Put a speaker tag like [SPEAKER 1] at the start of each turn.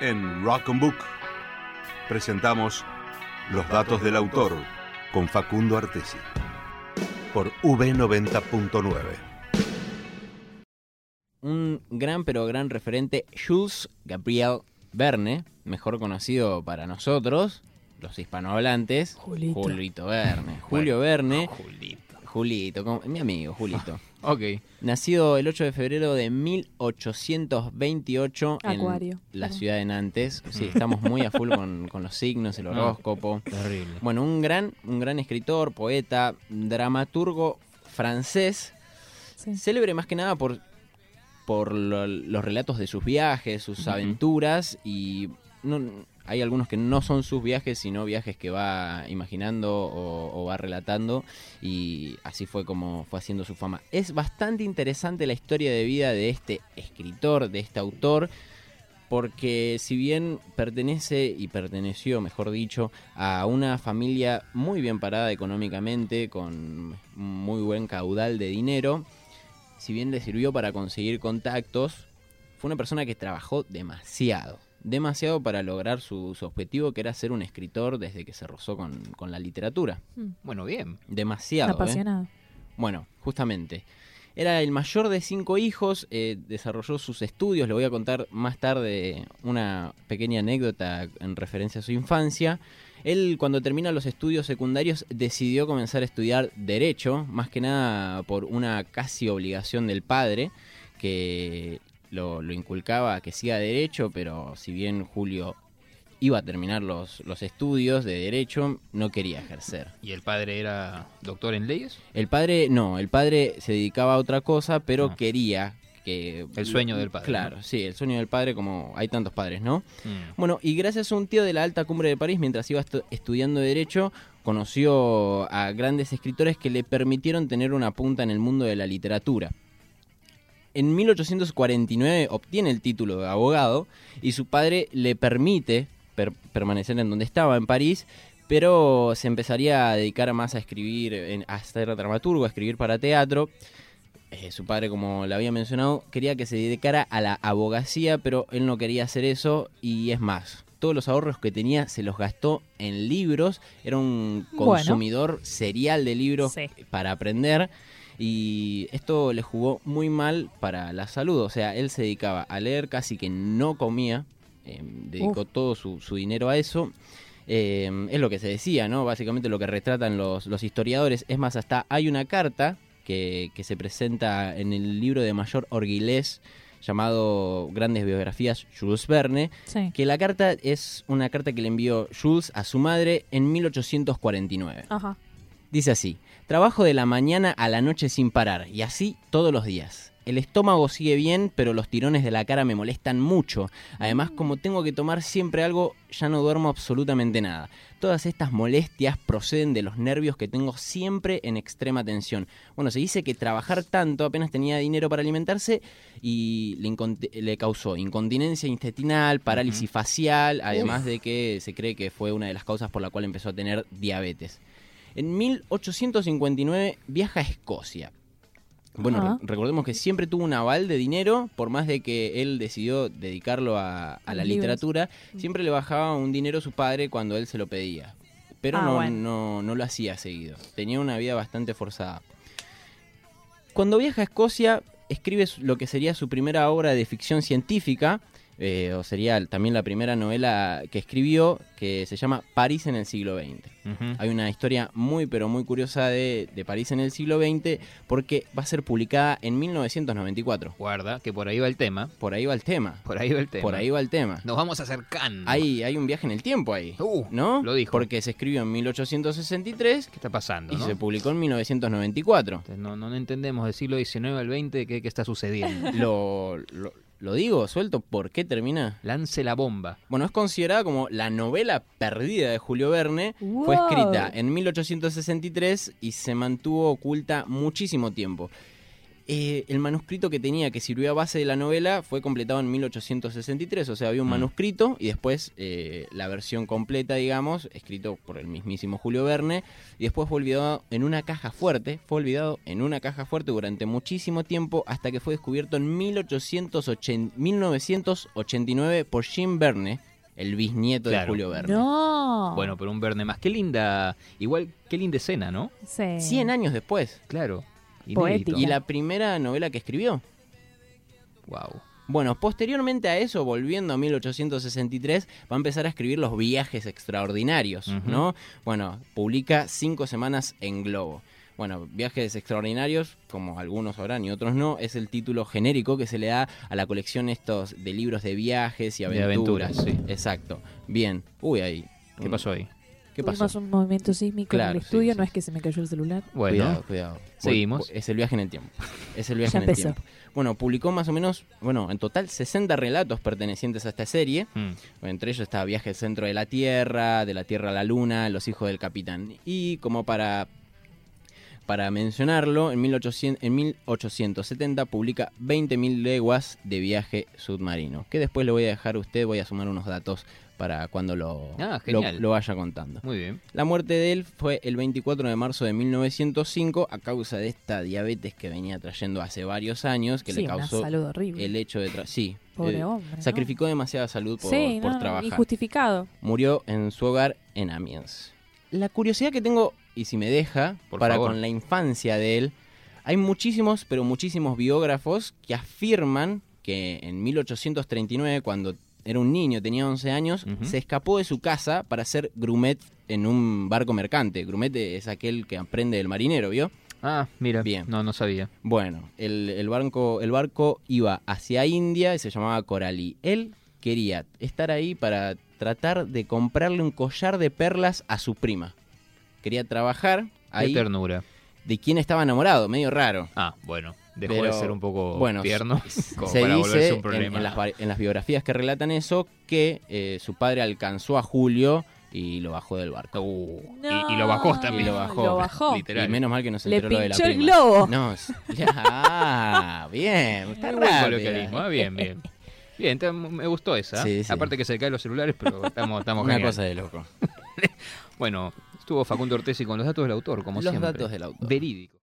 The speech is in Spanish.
[SPEAKER 1] en Rock and Book presentamos Los datos del autor con Facundo Artesi por V90.9.
[SPEAKER 2] Un gran pero gran referente, Jules Gabriel Verne, mejor conocido para nosotros, los hispanohablantes,
[SPEAKER 3] Julito.
[SPEAKER 2] Julito Verne. Julio Verne,
[SPEAKER 4] Julito.
[SPEAKER 2] Julito, como- mi amigo Julito.
[SPEAKER 4] Ok.
[SPEAKER 2] Nacido el 8 de febrero de 1828
[SPEAKER 3] Acuario,
[SPEAKER 2] en la
[SPEAKER 3] perdón.
[SPEAKER 2] ciudad de Nantes. Sí, estamos muy a full con, con los signos, el horóscopo.
[SPEAKER 4] Terrible.
[SPEAKER 2] Bueno, un gran, un gran escritor, poeta, dramaturgo francés,
[SPEAKER 3] Sí.
[SPEAKER 2] célebre más que nada por, por lo- los relatos de sus viajes, sus aventuras y no, hay algunos que no son sus viajes, sino viajes que va imaginando o, va relatando y así fue como fue haciendo su fama. Es bastante interesante la historia de vida de este escritor, de este autor, porque si bien pertenece y perteneció, mejor dicho, a una familia muy bien parada económicamente, con muy buen caudal de dinero, si bien le sirvió para conseguir contactos, fue una persona que trabajó demasiado. Demasiado para lograr su, su objetivo, que era ser un escritor desde que se rozó con, con la literatura.
[SPEAKER 4] Bueno, bien.
[SPEAKER 2] Demasiado. ¿eh?
[SPEAKER 3] Apasionado.
[SPEAKER 2] Bueno, justamente. Era el mayor de cinco hijos, eh, desarrolló sus estudios, le voy a contar más tarde una pequeña anécdota en referencia a su infancia. Él cuando termina los estudios secundarios decidió comenzar a estudiar derecho, más que nada por una casi obligación del padre, que lo, lo inculcaba que siga derecho, pero si bien Julio iba a terminar los, los estudios de derecho, no quería ejercer.
[SPEAKER 4] ¿Y el padre era doctor en leyes?
[SPEAKER 2] El padre, no, el padre se dedicaba a otra cosa, pero
[SPEAKER 4] Ah.
[SPEAKER 2] quería que...
[SPEAKER 4] El sueño del padre,
[SPEAKER 2] Claro,
[SPEAKER 4] ¿no?
[SPEAKER 2] sí, el sueño del padre como hay tantos padres, ¿no?
[SPEAKER 4] Mm.
[SPEAKER 2] Bueno, y gracias a un tío de la alta cumbre de París, mientras iba estu- estudiando Derecho, conoció a grandes escritores que le permitieron tener una punta en el mundo de la literatura. En 1849 obtiene el título de abogado y su padre le permite per- permanecer en donde estaba, en París, pero se empezaría a dedicar más a escribir, a ser dramaturgo, a escribir para teatro. Eh, su padre, como le había mencionado, quería que se dedicara a la abogacía, pero él no quería hacer eso y es más. Todos los ahorros que tenía se los gastó en libros. Era un
[SPEAKER 3] Bueno.
[SPEAKER 2] consumidor serial de libros
[SPEAKER 3] Sí.
[SPEAKER 2] para aprender. Y esto le jugó muy mal para la salud. O sea, él se dedicaba a leer, casi que no comía. eh, dedicó todo su, su dinero a eso. Eh, es lo que se decía, ¿no? Básicamente lo que retratan los, los historiadores. Es más, hasta hay una carta que, que se presenta en el libro de Mayor Orguilés llamado Grandes Biografías Jules Verne,
[SPEAKER 3] Sí.
[SPEAKER 2] que la carta es una carta que le envió Jules a su madre en 1849.
[SPEAKER 3] Ajá.
[SPEAKER 2] Dice así, trabajo de la mañana a la noche sin parar, y así todos los días. El estómago sigue bien, pero los tirones de la cara me molestan mucho. Además, como tengo que tomar siempre algo, ya no duermo absolutamente nada. Todas estas molestias proceden de los nervios que tengo siempre en extrema tensión. Bueno, se dice que trabajar tanto apenas tenía dinero para alimentarse y le, causó incontinencia intestinal, parálisis facial, además de que se cree que fue una de las causas por la cual empezó a tener diabetes. En 1859 viaja a Escocia. Bueno, re- recordemos que siempre tuvo un aval de dinero, por más de que él decidió dedicarlo a, a
[SPEAKER 3] A
[SPEAKER 2] la literatura, siempre le bajaba un dinero su padre cuando él se lo pedía. Pero
[SPEAKER 3] Ah,
[SPEAKER 2] no,
[SPEAKER 3] bueno.
[SPEAKER 2] no, no lo hacía seguido. Tenía una vida bastante forzada. Cuando viaja a Escocia, escribe lo que sería su primera obra de ficción científica, eh, o sería también la primera novela que escribió, que se llama París en el siglo XX. Hay una historia muy pero muy curiosa de, de París en el siglo XX porque va a ser publicada en 1994.
[SPEAKER 4] Guarda, que por ahí va el tema.
[SPEAKER 2] Por ahí va el tema.
[SPEAKER 4] Por ahí va el tema.
[SPEAKER 2] Por ahí va el tema.
[SPEAKER 4] Nos vamos acercando.
[SPEAKER 2] Hay, hay un viaje en el tiempo ahí.
[SPEAKER 4] Uh,
[SPEAKER 2] ¿No?
[SPEAKER 4] lo dijo.
[SPEAKER 2] Porque se escribió en 1863
[SPEAKER 4] ¿Qué está pasando?
[SPEAKER 2] y
[SPEAKER 4] no?
[SPEAKER 2] se publicó en 1994.
[SPEAKER 4] Entonces, No, no entendemos del siglo XIX al XX qué, qué está sucediendo.
[SPEAKER 2] Lo, lo, lo digo, suelto, ¿por qué termina?
[SPEAKER 4] Lance la bomba.
[SPEAKER 2] Bueno, es considerada como la novela perdida de Julio Verne. Fue escrita en 1863 y se mantuvo oculta muchísimo tiempo. Eh, el manuscrito que tenía, que sirvió a base de la novela, fue completado en 1863. O sea, había un
[SPEAKER 4] Mm.
[SPEAKER 2] manuscrito y después eh, la versión completa, digamos, escrito por el mismísimo Julio Verne. Y después fue olvidado en una caja fuerte. Fue olvidado en una caja fuerte durante muchísimo tiempo hasta que fue descubierto en 1880 1989 por Jim Verne, el bisnieto de. Julio Verne.
[SPEAKER 3] No.
[SPEAKER 4] Bueno, pero un Verne más. Qué linda, igual, qué linda escena, ¿no?
[SPEAKER 3] Sí.
[SPEAKER 2] 100 años después.
[SPEAKER 4] Claro.
[SPEAKER 3] Poética.
[SPEAKER 2] Y la primera novela que escribió.
[SPEAKER 4] Wow.
[SPEAKER 2] Bueno, posteriormente a eso, volviendo a 1863, va a empezar a escribir los viajes extraordinarios. ¿no? Bueno, publica cinco semanas en Globo. Bueno, Viajes Extraordinarios, como algunos sabrán y otros no, es el título genérico que se le da a la colección estos de libros de viajes y
[SPEAKER 4] De
[SPEAKER 2] aventuras.
[SPEAKER 4] aventuras, sí.
[SPEAKER 2] Exacto. Bien. Uy, ahí.
[SPEAKER 4] ¿Qué pasó ahí?
[SPEAKER 2] ¿Qué
[SPEAKER 3] Tuvimos
[SPEAKER 2] pasó?
[SPEAKER 3] un movimiento sísmico en el
[SPEAKER 2] sí,
[SPEAKER 3] estudio,
[SPEAKER 2] sí.
[SPEAKER 3] no es que se me cayó el celular.
[SPEAKER 4] Bueno,
[SPEAKER 2] Cuidado, cuidado.
[SPEAKER 4] Seguimos.
[SPEAKER 2] Vol- Es el viaje en el tiempo. Es el viaje
[SPEAKER 3] Ya
[SPEAKER 2] en el
[SPEAKER 3] empezó.
[SPEAKER 2] tiempo. Bueno, publicó más o menos, bueno, en total 60 relatos pertenecientes a esta serie.
[SPEAKER 4] mm,
[SPEAKER 2] Entre ellos está Viaje al centro de la Tierra, de la Tierra a la Luna, Los hijos del capitán. Y como para, para mencionarlo, en, 1800, en 1870 publica 20.000 leguas de viaje submarino. Que después le voy a dejar a usted, voy a sumar unos datos para cuando lo,
[SPEAKER 4] Ah,
[SPEAKER 2] lo, lo vaya contando.
[SPEAKER 4] muy bien.
[SPEAKER 2] La muerte de él fue el 24 de marzo de 1905 a causa de esta diabetes que venía trayendo hace varios años, que
[SPEAKER 3] sí,
[SPEAKER 2] le
[SPEAKER 3] una
[SPEAKER 2] causó
[SPEAKER 3] salud horrible.
[SPEAKER 2] el hecho de... tra- Sí,
[SPEAKER 3] Pobre
[SPEAKER 2] eh,
[SPEAKER 3] hombre. ¿no?
[SPEAKER 2] sacrificó demasiada salud por,
[SPEAKER 3] sí,
[SPEAKER 2] por
[SPEAKER 3] no,
[SPEAKER 2] trabajar.
[SPEAKER 3] injustificado.
[SPEAKER 2] Murió en su hogar en Amiens. La curiosidad que tengo, y si me deja,
[SPEAKER 4] Por
[SPEAKER 2] para
[SPEAKER 4] favor.
[SPEAKER 2] con la infancia de él, hay muchísimos, pero muchísimos biógrafos que afirman que en 1839, cuando era un niño, tenía 11 años, se escapó de su casa para ser grumet en un barco mercante. Grumet es aquel que aprende el marinero, ¿vio?
[SPEAKER 4] Ah, mira.
[SPEAKER 2] Bien.
[SPEAKER 4] No, no sabía.
[SPEAKER 2] Bueno, el, el barco, el barco iba hacia India y se llamaba Coralí. Él quería estar ahí para tratar de comprarle un collar de perlas a su prima. Quería trabajar
[SPEAKER 4] Qué
[SPEAKER 2] ahí
[SPEAKER 4] ternura.
[SPEAKER 2] de quien estaba enamorado, medio raro.
[SPEAKER 4] Ah, bueno. Dejó
[SPEAKER 2] Pero,
[SPEAKER 4] de ser un poco
[SPEAKER 2] bueno,
[SPEAKER 4] tierno como
[SPEAKER 2] Se
[SPEAKER 4] para
[SPEAKER 2] dice
[SPEAKER 4] volverse un
[SPEAKER 2] en,
[SPEAKER 4] problema.
[SPEAKER 2] en las, en las biografías que relatan eso que eh, su padre alcanzó a Julio y lo bajó del barco.
[SPEAKER 4] Uh,
[SPEAKER 3] No,
[SPEAKER 4] y, y lo bajó también.
[SPEAKER 2] Y lo bajó.
[SPEAKER 3] Lo bajó.
[SPEAKER 4] Literal.
[SPEAKER 2] Y menos mal que no se
[SPEAKER 3] Le
[SPEAKER 2] enteró lo de la
[SPEAKER 3] pinchó el
[SPEAKER 2] prima.
[SPEAKER 3] globo.
[SPEAKER 2] No, ya, bien, está
[SPEAKER 4] coloquialismo, ah, bien, bien. Bien, te- me gustó esa.
[SPEAKER 2] Sí, sí.
[SPEAKER 4] Aparte que se caen los celulares, pero estamos, estamos
[SPEAKER 2] Una
[SPEAKER 4] genial.
[SPEAKER 2] cosa de loco.
[SPEAKER 4] Bueno, estuvo Facundo Ortesi con los datos del autor, como
[SPEAKER 2] Los
[SPEAKER 4] siempre.
[SPEAKER 2] datos del autor.
[SPEAKER 4] Verídico.